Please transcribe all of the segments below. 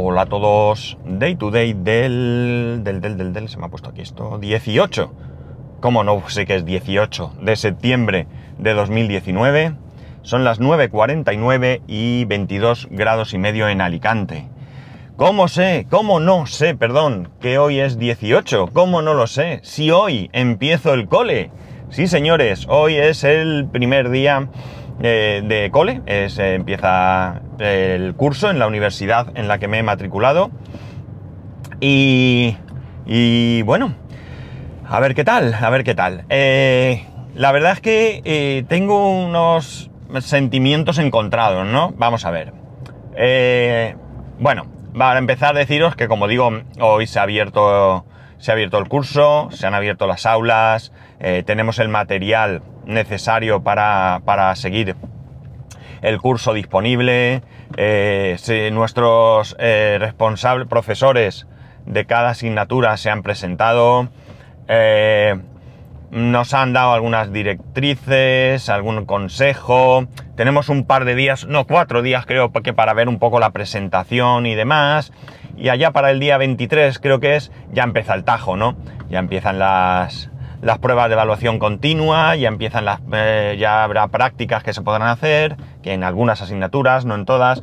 Hola a todos. Day to day del, del, del, del, del, se me ha puesto aquí esto, 18. ¿Cómo no sé que es 18 de septiembre de 2019? Son las 9.49 y 22 grados y medio en Alicante. ¿Cómo sé? ¿Cómo no sé, perdón, que hoy es 18? ¿Cómo no lo sé? Si hoy empiezo el cole. Sí, señores, hoy es el primer día eh, de cole, es, eh, empieza el curso en la universidad en la que me he matriculado. Y, y bueno, a ver qué tal, a ver qué tal. Eh, la verdad es que eh, tengo unos sentimientos encontrados, ¿no? Vamos a ver. Bueno, para empezar deciros que como digo, hoy se ha abierto, se ha abierto el curso, se han abierto las aulas, eh, tenemos el material necesario para, para seguir el curso disponible, eh, si nuestros eh, responsables, profesores de cada asignatura se han presentado, nos han dado algunas directrices, algún consejo, tenemos un par de días, no, cuatro días creo que para ver un poco la presentación y demás, y allá para el día 23 creo que es, ya empieza el tajo, ¿no? Ya empiezan las, las pruebas de evaluación continua, ya empiezan las, eh, ya habrá prácticas que se podrán hacer, que en algunas asignaturas, no en todas.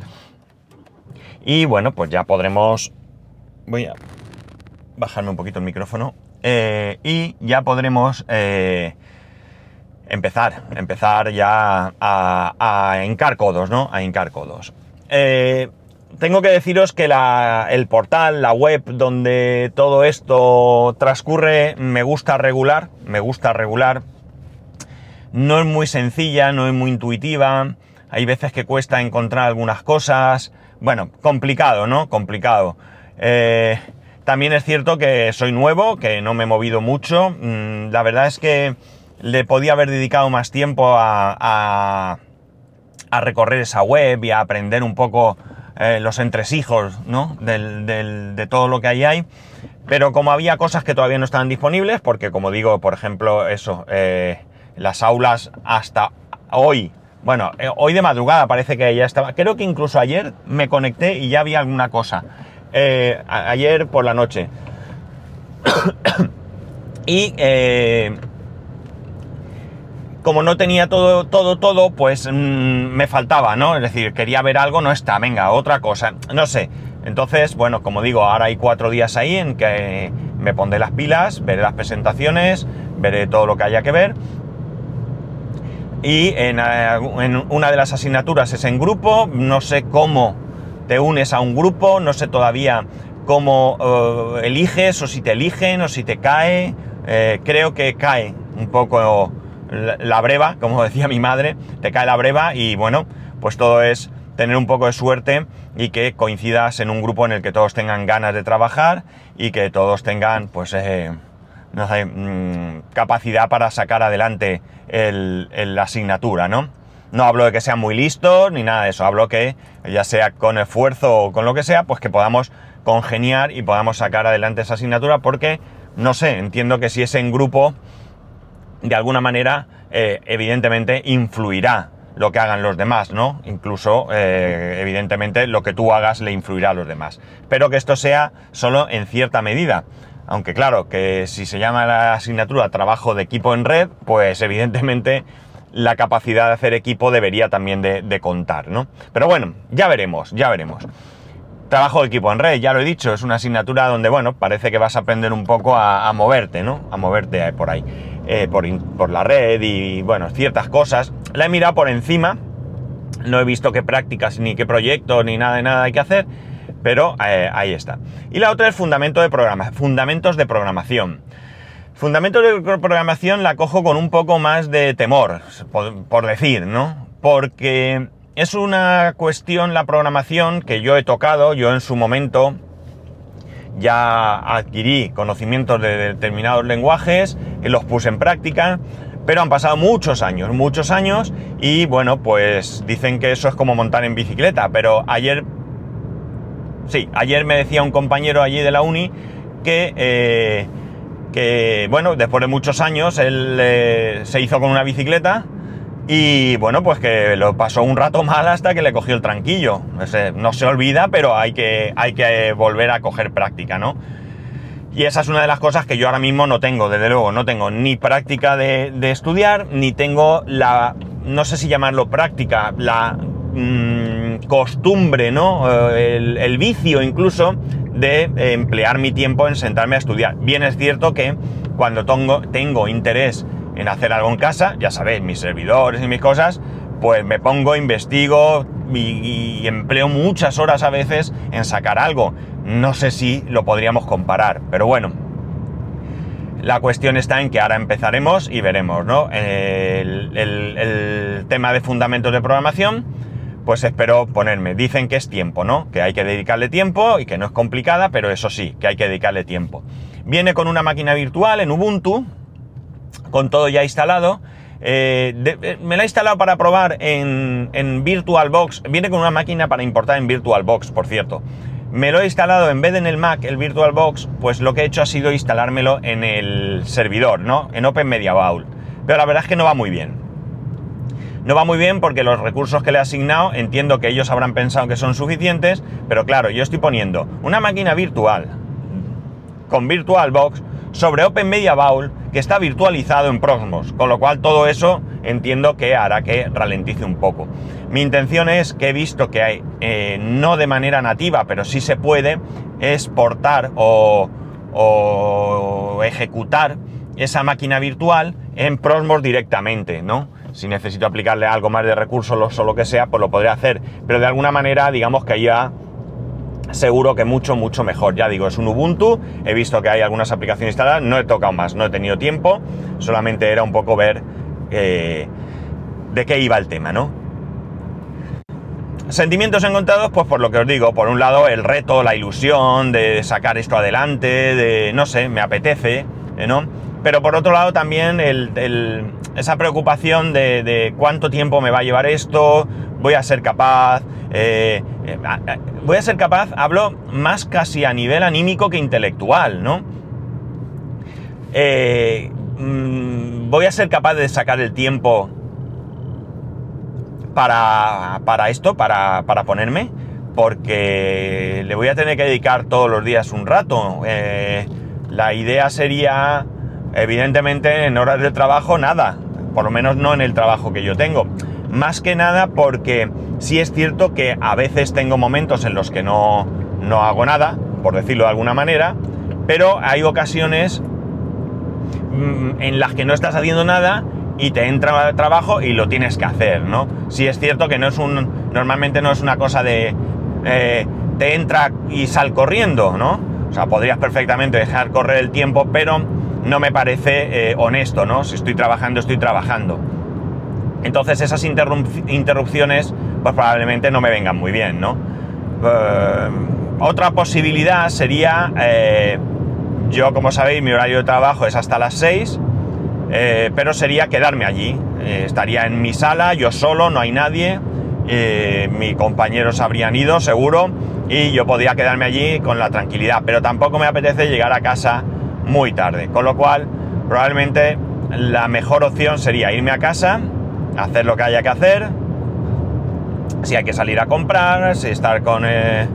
Y bueno, pues ya podremos, voy a bajarme un poquito el micrófono, eh, y ya podremos eh, empezar, empezar ya a, a hincar codos, ¿no? A hincar codos. Eh, tengo que deciros que el portal, la web donde todo esto transcurre, me gusta regular, me gusta regular. No es muy sencilla, no es muy intuitiva. Hay veces que cuesta encontrar algunas cosas. Bueno, complicado, ¿no? Complicado. También es cierto que soy nuevo, que no me he movido mucho. Mm, la verdad es que le podía haber dedicado más tiempo a- recorrer esa web y a aprender un poco eh, los entresijos de todo lo que ahí hay. Pero como había cosas que todavía no estaban disponibles, porque como digo, por ejemplo, eso, eh, las aulas hasta hoy, bueno, eh, hoy de madrugada parece que ya estaba, creo que incluso ayer me conecté y ya había alguna cosa. Eh, ayer por la noche. y eh, como no tenía todo, todo, todo, pues mm, me faltaba, ¿no? Es decir, quería ver algo, no está, venga, otra cosa, no sé. Entonces, bueno, como digo, ahora hay cuatro días ahí en que me pondré las pilas, veré las presentaciones, veré todo lo que haya que ver. Y en, eh, en una de las asignaturas es en grupo, no sé cómo te unes a un grupo, no sé todavía cómo eh, eliges o si te eligen o si te cae. Eh, creo que cae un poco la, breva, como decía mi madre, te cae la breva y bueno, pues todo es tener un poco de suerte y que coincidas en un grupo en el que todos tengan ganas de trabajar y que todos tengan pues eh, no sé, mm, capacidad para sacar adelante el, el- la asignatura, ¿no? No hablo de que sean muy listos ni nada de eso, hablo que ya sea con esfuerzo o con lo que sea, pues que podamos congeniar y podamos sacar adelante esa asignatura porque, no sé, entiendo que si es en grupo, de alguna manera, eh, evidentemente, influirá lo que hagan los demás, ¿no? Incluso, eh, evidentemente, lo que tú hagas le influirá a los demás. Pero que esto sea solo en cierta medida. Aunque claro, que si se llama la asignatura trabajo de equipo en red, pues evidentemente la capacidad de hacer equipo debería también de, contar, ¿no? Pero bueno, ya veremos, ya veremos. Trabajo de equipo en red, ya lo he dicho, es una asignatura donde, bueno, parece que vas a aprender un poco a, moverte, ¿no? A moverte por ahí, eh, por, por la red y, bueno, ciertas cosas. La he mirado por encima, no he visto qué prácticas, ni qué proyectos, ni nada de nada hay que hacer, pero eh, ahí está. Y la otra es fundamento de programa, fundamentos de programación. Fundamentos de programación la cojo con un poco más de temor, por, decir, ¿no? Porque es una cuestión, la programación, que yo he tocado, yo en su momento ya adquirí conocimientos de determinados lenguajes, y los puse en práctica, pero han pasado muchos años, muchos años, y bueno, pues dicen que eso es como montar en bicicleta, pero ayer, sí, ayer me decía un compañero allí de la uni que, eh, que bueno, después de muchos años, él eh, se hizo con una bicicleta, Y bueno, pues que lo pasó un rato mal hasta que le cogió el tranquillo. No se, olvida, pero hay que, hay que volver a coger práctica, ¿no? Y esa es una de las cosas que yo ahora mismo no tengo, desde luego, no tengo ni práctica de, estudiar, ni tengo la, no sé si llamarlo práctica, la mm, costumbre, ¿no? Eh, el, el, vicio incluso de emplear mi tiempo en sentarme a estudiar. Bien es cierto que cuando tengo, tengo interés en hacer algo en casa, ya sabéis, mis servidores y mis cosas, pues me pongo, investigo y, empleo muchas horas a veces en sacar algo. No sé si lo podríamos comparar, pero bueno. La cuestión está en que ahora empezaremos y veremos, ¿no? El tema de fundamentos de programación, pues espero ponerme. Dicen que es tiempo, ¿no? Que hay que dedicarle tiempo y que no es complicada, pero eso sí, que hay que dedicarle tiempo. Viene con una máquina virtual en Ubuntu, con todo ya instalado. Eh, eh, me la he instalado para probar en, en, VirtualBox. Viene con una máquina para importar en VirtualBox, por cierto. Me lo he instalado en vez de en el Mac, el VirtualBox, pues lo que he hecho ha sido instalármelo en el servidor, ¿no? En Open Media Vault. Pero la verdad es que no va muy bien. No va muy bien porque los recursos que le he asignado entiendo que ellos habrán pensado que son suficientes, pero claro, yo estoy poniendo una máquina virtual con VirtualBox sobre Open Media Vault que está virtualizado en Proxmos, con lo cual todo eso entiendo que hará que ralentice un poco. Mi intención es que he visto que hay, eh, no de manera nativa, pero sí se puede, exportar o, o ejecutar esa máquina virtual en Proxmos directamente, ¿no? Si necesito aplicarle algo más de recursos o lo que sea, pues lo podré hacer. Pero de alguna manera, digamos que ya seguro que mucho, mucho mejor. Ya digo, es un Ubuntu, he visto que hay algunas aplicaciones instaladas, no he tocado más, no he tenido tiempo, solamente era un poco ver eh, de qué iba el tema, ¿no? Sentimientos encontrados, pues por lo que os digo, por un lado el reto, la ilusión de sacar esto adelante, de, no sé, me apetece. ¿no? Pero por otro lado también esa preocupación de cuánto tiempo me va a llevar esto, voy a ser capaz, eh, eh, voy a ser capaz, hablo más casi a nivel anímico que intelectual, ¿no? Eh, mm, voy a ser capaz de sacar el tiempo para, para esto, para, para, ponerme, porque le voy a tener que dedicar todos los días un rato. la idea sería, evidentemente, en horas de trabajo, nada, por lo menos no en el trabajo que yo tengo. Más que nada porque sí es cierto que a veces tengo momentos en los que no, no hago nada, por decirlo de alguna manera, pero hay ocasiones mm, en las que no estás haciendo nada y te entra trabajo y lo tienes que hacer, ¿no? Sí es cierto que no es un. Normalmente no es una cosa de. Eh, te entra y sal corriendo, ¿no? O sea, podrías perfectamente dejar correr el tiempo, pero no me parece eh, honesto, ¿no? Si estoy trabajando, estoy trabajando. Entonces esas interrupciones pues probablemente no me vengan muy bien, ¿no? Eh, otra posibilidad sería, eh, yo como sabéis mi horario de trabajo es hasta las 6, eh, pero sería quedarme allí. estaría en mi sala, yo solo, no hay nadie, mis compañeros habrían ido seguro y yo podría quedarme allí con la tranquilidad, pero tampoco me apetece llegar a casa muy tarde, con lo cual probablemente la mejor opción sería irme a casa, hacer lo que haya que hacer, si hay que salir a comprar, si estar con... Eh,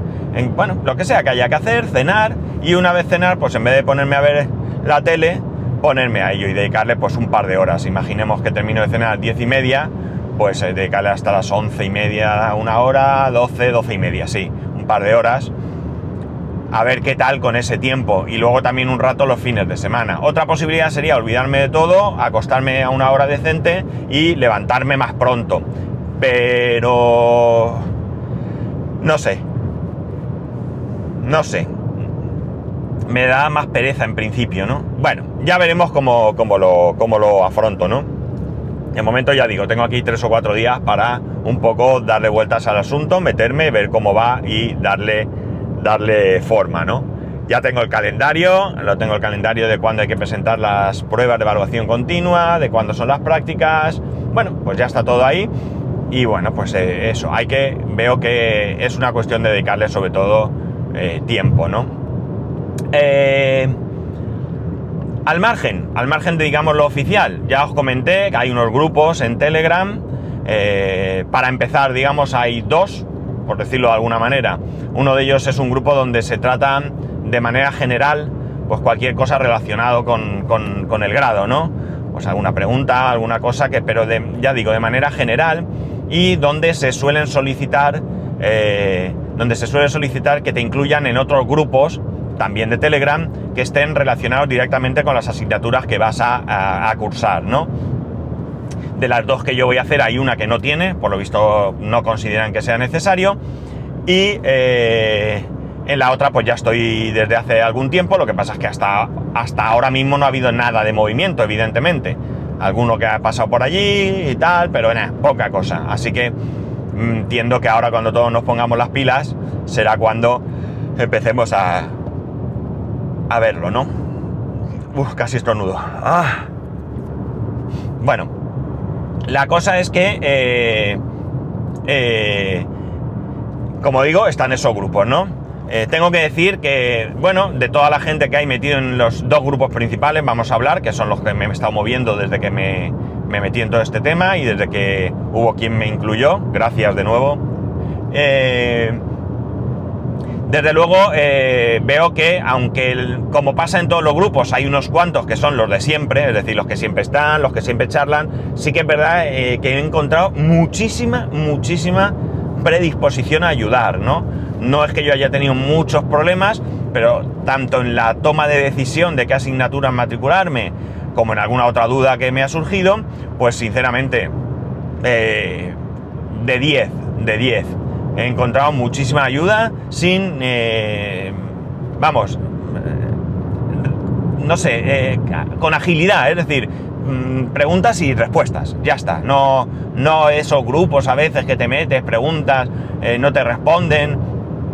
bueno, lo que sea que haya que hacer, cenar, y una vez cenar, pues en vez de ponerme a ver la tele, ponerme a ello y dedicarle pues un par de horas. Imaginemos que termino de cenar a las 10 y media, pues eh, dedicarle hasta las once y media, una hora, 12, 12 y media, sí, un par de horas a ver qué tal con ese tiempo y luego también un rato los fines de semana. Otra posibilidad sería olvidarme de todo, acostarme a una hora decente y levantarme más pronto. Pero... No sé. No sé. Me da más pereza en principio, ¿no? Bueno, ya veremos cómo, lo, cómo lo afronto, ¿no? De momento ya digo, tengo aquí tres o cuatro días para un poco darle vueltas al asunto, meterme, ver cómo va y darle darle forma, ¿no? Ya tengo el calendario, lo tengo el calendario de cuándo hay que presentar las pruebas de evaluación continua, de cuándo son las prácticas. Bueno, pues ya está todo ahí. Y bueno, pues eh, eso, hay que, veo que es una cuestión de dedicarle sobre todo eh, tiempo, ¿no? Eh, al margen, al margen de digamos lo oficial, ya os comenté que hay unos grupos en Telegram para empezar, digamos, hay dos, por decirlo de alguna manera. Uno de ellos es un grupo donde se trata de manera general, pues cualquier cosa relacionado con, con, el grado, ¿no? Pues alguna pregunta, alguna cosa que, pero de, ya digo, de manera general y donde se suelen solicitar, eh, donde se suele solicitar que te incluyan en otros grupos, también de Telegram, que estén relacionados directamente con las asignaturas que vas a, cursar, ¿no? De las dos que yo voy a hacer, hay una que no tiene, por lo visto no consideran que sea necesario, y eh, en la otra pues ya estoy desde hace algún tiempo, lo que pasa es que hasta, hasta ahora mismo no ha habido nada de movimiento, evidentemente. Alguno que ha pasado por allí y tal, pero nada, poca cosa. Así que mm, entiendo que ahora cuando todos nos pongamos las pilas será cuando empecemos a, a verlo, ¿no? Uf, casi estornudo. Ah. Bueno, la cosa es que, eh, eh, como digo, están esos grupos, ¿no? Eh, tengo que decir que, bueno, de toda la gente que hay metido en los dos grupos principales, vamos a hablar, que son los que me he estado moviendo desde que me, me metí en todo este tema y desde que hubo quien me incluyó, gracias de nuevo. Desde luego eh, veo que, aunque como pasa en todos los grupos, hay unos cuantos que son los de siempre, es decir, los que siempre están, los que siempre charlan, sí que es verdad que he encontrado muchísima, muchísima predisposición a ayudar, ¿no? No es que yo haya tenido muchos problemas, pero tanto en la toma de decisión de qué asignatura matricularme, como en alguna otra duda que me ha surgido, pues sinceramente, eh, de 10, de 10. He encontrado muchísima ayuda sin, eh, vamos, no sé, eh, con agilidad, es decir, mm, preguntas y respuestas, ya está. No, no esos grupos a veces que te metes, preguntas, no te responden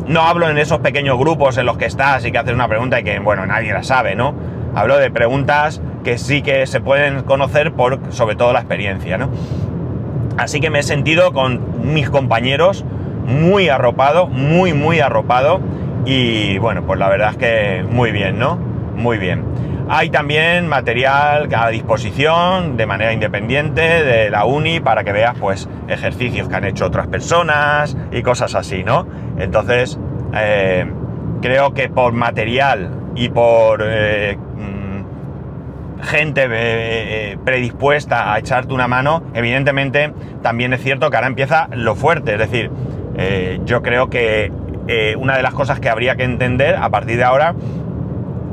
no hablo en esos pequeños grupos en los que estás y que haces una pregunta y que, bueno, nadie la sabe, ¿no? Hablo de preguntas que sí que se pueden conocer por, sobre todo, la experiencia, ¿no? Así que me he sentido con mis compañeros muy arropado, muy, muy arropado. Y bueno, pues la verdad es que muy bien, ¿no? Muy bien. Hay también material a disposición de manera independiente de la uni para que veas pues ejercicios que han hecho otras personas y cosas así, ¿no? Entonces, eh, creo que por material y por eh, mm, gente eh, predispuesta a echarte una mano, evidentemente también es cierto que ahora empieza lo fuerte, es decir, yo creo que una de las cosas que habría que entender a partir de ahora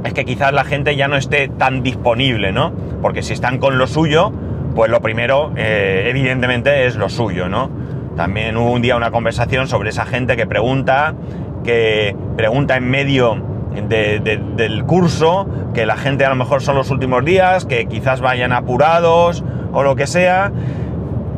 es que quizás la gente ya no esté tan disponible, ¿no? Porque si están con lo suyo, pues lo primero, eh, evidentemente, es lo suyo, ¿no? También hubo un día una conversación sobre esa gente que pregunta, que pregunta en medio del curso, que la gente a lo mejor son los últimos días, que quizás vayan apurados o lo que sea,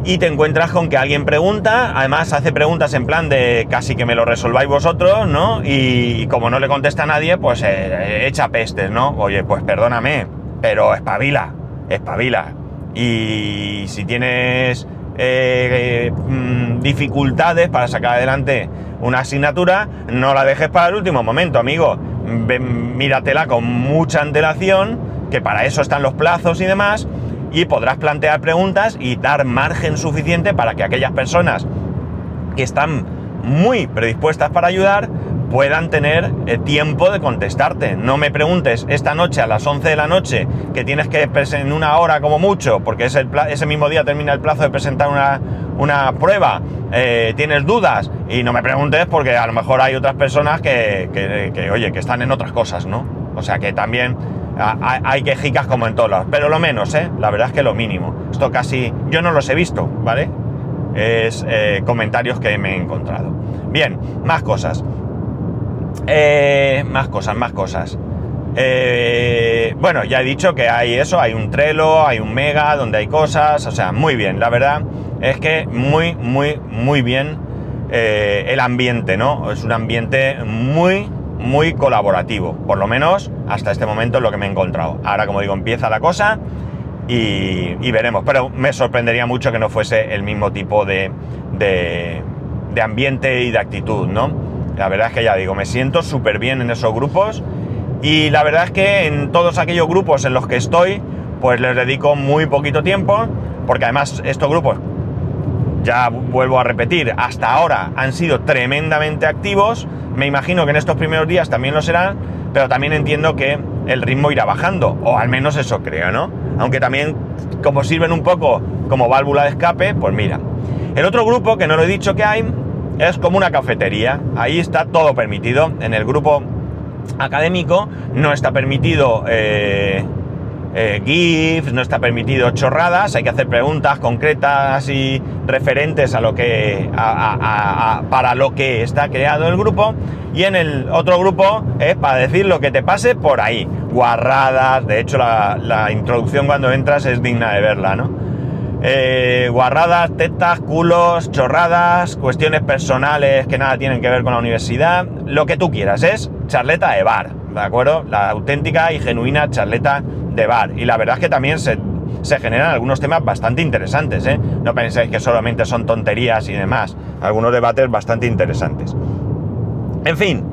y te encuentras con que alguien pregunta, además hace preguntas en plan de casi que me lo resolváis vosotros, ¿no? Y, como no le contesta a nadie, pues eh, echa pestes, ¿no? Oye, pues perdóname, pero espabila, espabila. Y si tienes eh, mm, dificultades para sacar adelante una asignatura, no la dejes para el último momento, amigo. míratela con mucha antelación, que para eso están los plazos y demás y podrás plantear preguntas y dar margen suficiente para que aquellas personas que están muy predispuestas para ayudar puedan tener eh, tiempo de contestarte. No me preguntes esta noche a las 11 de la noche que tienes que en una hora como mucho, porque es el ese mismo día termina el plazo de presentar una, prueba, eh, tienes dudas y no me preguntes porque a lo mejor hay otras personas que, que, oye, que están en otras cosas, ¿no? O sea que también hay quejicas como en todos pero lo menos, ¿eh? La verdad es que lo mínimo. Esto casi, yo no los he visto, ¿vale? Es eh, comentarios que me he encontrado. Bien, más cosas. Eh, más cosas, más cosas. Eh, bueno, ya he dicho que hay eso, hay un Trello, hay un Mega, donde hay cosas, o sea, muy bien. La verdad es que muy, muy, muy bien el ambiente, ¿no? Es un ambiente muy, muy colaborativo, por lo menos hasta este momento es lo que me he encontrado. Ahora, como digo, empieza la cosa y, veremos, pero me sorprendería mucho que no fuese el mismo tipo de, de, ambiente y de actitud, ¿no? La verdad es que ya digo, me siento súper bien en esos grupos y la verdad es que en todos aquellos grupos en los que estoy, pues les dedico muy poquito tiempo, porque además estos grupos ya vuelvo a repetir, hasta ahora han sido tremendamente activos, me imagino que en estos primeros días también lo serán, pero también entiendo que el ritmo irá bajando, o al menos eso creo, ¿no? Aunque también como sirven un poco como válvula de escape, pues mira. El otro grupo, que no lo he dicho que hay, es como una cafetería, ahí está todo permitido, en el grupo académico no está permitido... Eh, eh, GIFs, no está permitido chorradas, hay que hacer preguntas concretas y referentes a lo que para lo que está creado el grupo y en el otro grupo es para decir lo que te pase por ahí, guarradas, de hecho la, introducción cuando entras es digna de verla, ¿no? Eh, guarradas, tetas, culos, chorradas, cuestiones personales que nada tienen que ver con la universidad, lo que tú quieras, es charleta de bar, ¿de acuerdo? La auténtica y genuina charleta de bar. Y la verdad es que también se, generan algunos temas bastante interesantes, ¿eh? No penséis que solamente son tonterías y demás. Algunos debates bastante interesantes. En fin,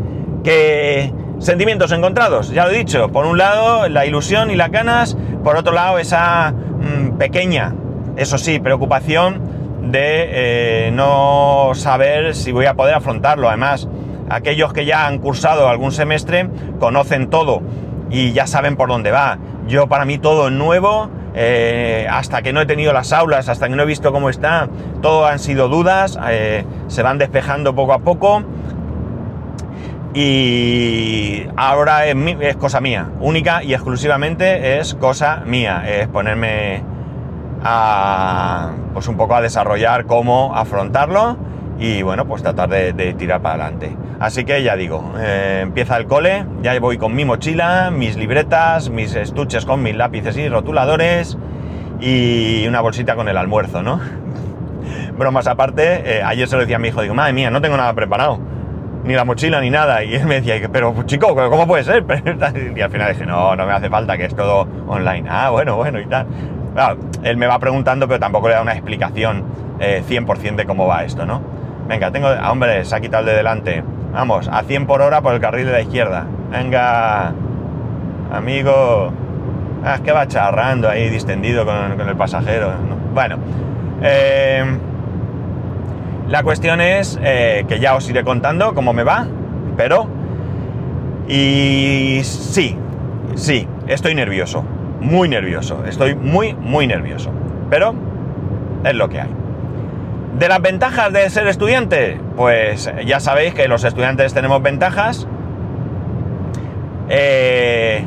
que sentimientos encontrados, ya lo he dicho. Por un lado, la ilusión y las ganas. Por otro lado, esa mm, pequeña, eso sí, preocupación de eh, no saber si voy a poder afrontarlo. Además, aquellos que ya han cursado algún semestre conocen todo y ya saben por dónde va. Yo para mí todo es nuevo, eh, hasta que no he tenido las aulas, hasta que no he visto cómo está, todo han sido dudas, eh, se van despejando poco a poco y ahora es, cosa mía, única y exclusivamente es cosa mía, es ponerme a, pues un poco a desarrollar cómo afrontarlo y bueno, pues tratar de, tirar para adelante. Así que ya digo, eh, empieza el cole, ya voy con mi mochila, mis libretas, mis estuches con mis lápices y rotuladores y una bolsita con el almuerzo, ¿no? Bromas aparte, eh, ayer se lo decía a mi hijo, digo, madre mía, no tengo nada preparado, ni la mochila ni nada. Y él me decía, pero chico, ¿cómo puede ser? y al final dije, no, no me hace falta, que es todo online. Ah, bueno, bueno, y tal. él me va preguntando, pero tampoco le da una explicación 100% eh, de cómo va esto, ¿no? Venga, tengo... Ah, hombre, se ha quitado el de delante. Vamos, a 100 por hora por el carril de la izquierda. Venga, amigo. Ah, es que va charrando ahí, distendido con, el pasajero. Bueno, eh, la cuestión es eh, que ya os iré contando cómo me va, pero... Y sí, sí, estoy nervioso, muy nervioso, estoy muy, muy nervioso, pero es lo que hay. De las ventajas de ser estudiante, pues ya sabéis que los estudiantes tenemos ventajas. Eh,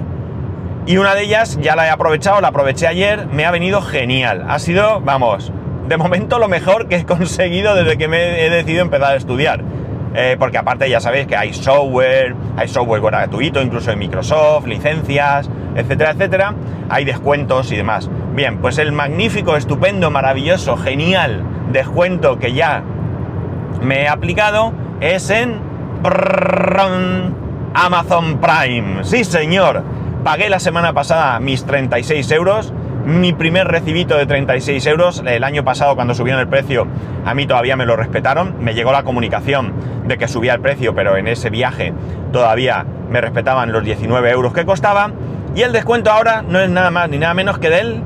y una de ellas ya la he aprovechado, la aproveché ayer, me ha venido genial. Ha sido, vamos, de momento lo mejor que he conseguido desde que me he decidido empezar a estudiar. Eh, porque aparte ya sabéis que hay software, hay software gratuito, incluso en Microsoft, licencias, etcétera, etcétera. Hay descuentos y demás. Bien, pues el magnífico, estupendo, maravilloso, genial descuento que ya me he aplicado es en Amazon Prime. Sí, señor. Pagué la semana pasada mis 36 euros. Mi primer recibito de 36 euros. El año pasado, cuando subieron el precio, a mí todavía me lo respetaron. Me llegó la comunicación de que subía el precio, pero en ese viaje todavía me respetaban los 19 euros que costaba. Y el descuento ahora no es nada más ni nada menos que del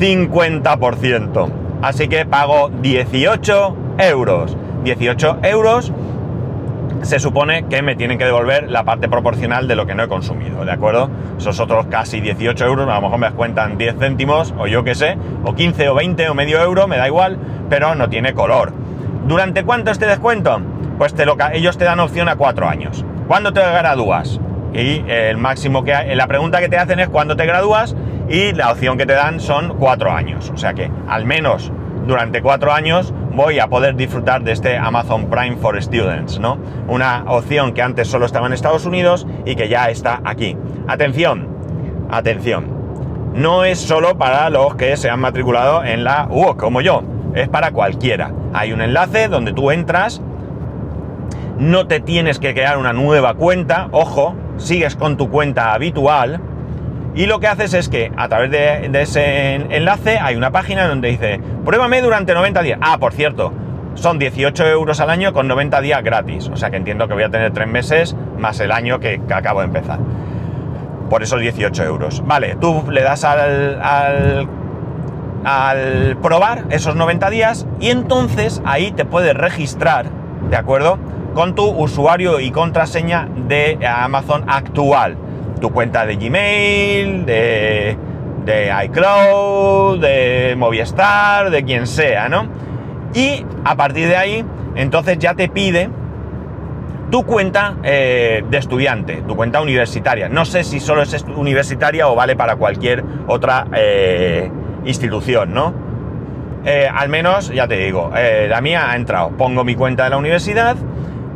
50%. Así que pago 18 euros. 18 euros se supone que me tienen que devolver la parte proporcional de lo que no he consumido, ¿de acuerdo? Esos otros casi 18 euros, a lo mejor me descuentan 10 céntimos, o yo qué sé, o 15 o 20 o medio euro, me da igual, pero no tiene color. ¿Durante cuánto este descuento? Pues te lo, ellos te dan opción a 4 años. ¿Cuándo te gradúas? Y el máximo que hay, la pregunta que te hacen es cuándo te gradúas y la opción que te dan son cuatro años. O sea que al menos durante cuatro años voy a poder disfrutar de este Amazon Prime for Students, ¿no? Una opción que antes solo estaba en Estados Unidos y que ya está aquí. Atención, atención. No es solo para los que se han matriculado en la UOC, como yo. Es para cualquiera. Hay un enlace donde tú entras. No te tienes que crear una nueva cuenta. Ojo, sigues con tu cuenta habitual y lo que haces es que a través de, ese enlace hay una página donde dice, pruébame durante 90 días. Ah, por cierto, son 18 euros al año con 90 días gratis. O sea que entiendo que voy a tener 3 meses más el año que, acabo de empezar. Por esos 18 euros. Vale, tú le das al, al probar esos 90 días y entonces ahí te puedes registrar, ¿de acuerdo? Con tu usuario y contraseña de Amazon actual. Tu cuenta de Gmail, de, de iCloud, de Movistar, de quien sea, ¿no? Y a partir de ahí, entonces ya te pide tu cuenta eh, de estudiante, tu cuenta universitaria. No sé si solo es universitaria o vale para cualquier otra eh, institución, ¿no? Eh, al menos, ya te digo, la mía ha entrado. Pongo mi cuenta de la universidad,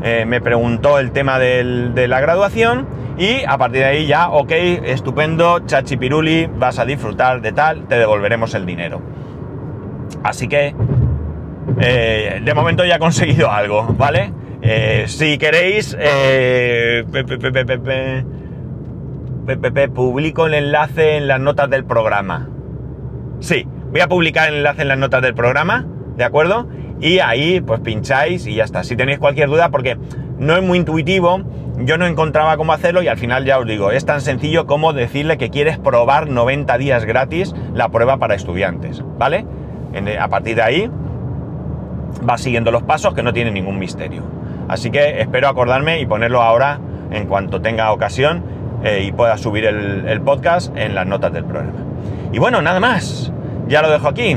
me preguntó el tema de la graduación y a partir de ahí ya, ok, estupendo, chachipiruli, vas a disfrutar de tal, te devolveremos el dinero. Así que, de momento ya he conseguido algo, ¿vale? Eh, si queréis, eh, publico el enlace en las notas del programa. Sí, voy a publicar el enlace en las notas del programa, ¿de acuerdo? Y ahí pues pincháis y ya está. Si tenéis cualquier duda, porque no es muy intuitivo, yo no encontraba cómo hacerlo y al final ya os digo, es tan sencillo como decirle que quieres probar 90 días gratis la prueba para estudiantes, ¿vale? A partir de ahí va siguiendo los pasos que no tienen ningún misterio. Así que espero acordarme y ponerlo ahora en cuanto tenga ocasión eh, y pueda subir el, podcast en las notas del programa. Y bueno, nada más. Ya lo dejo aquí.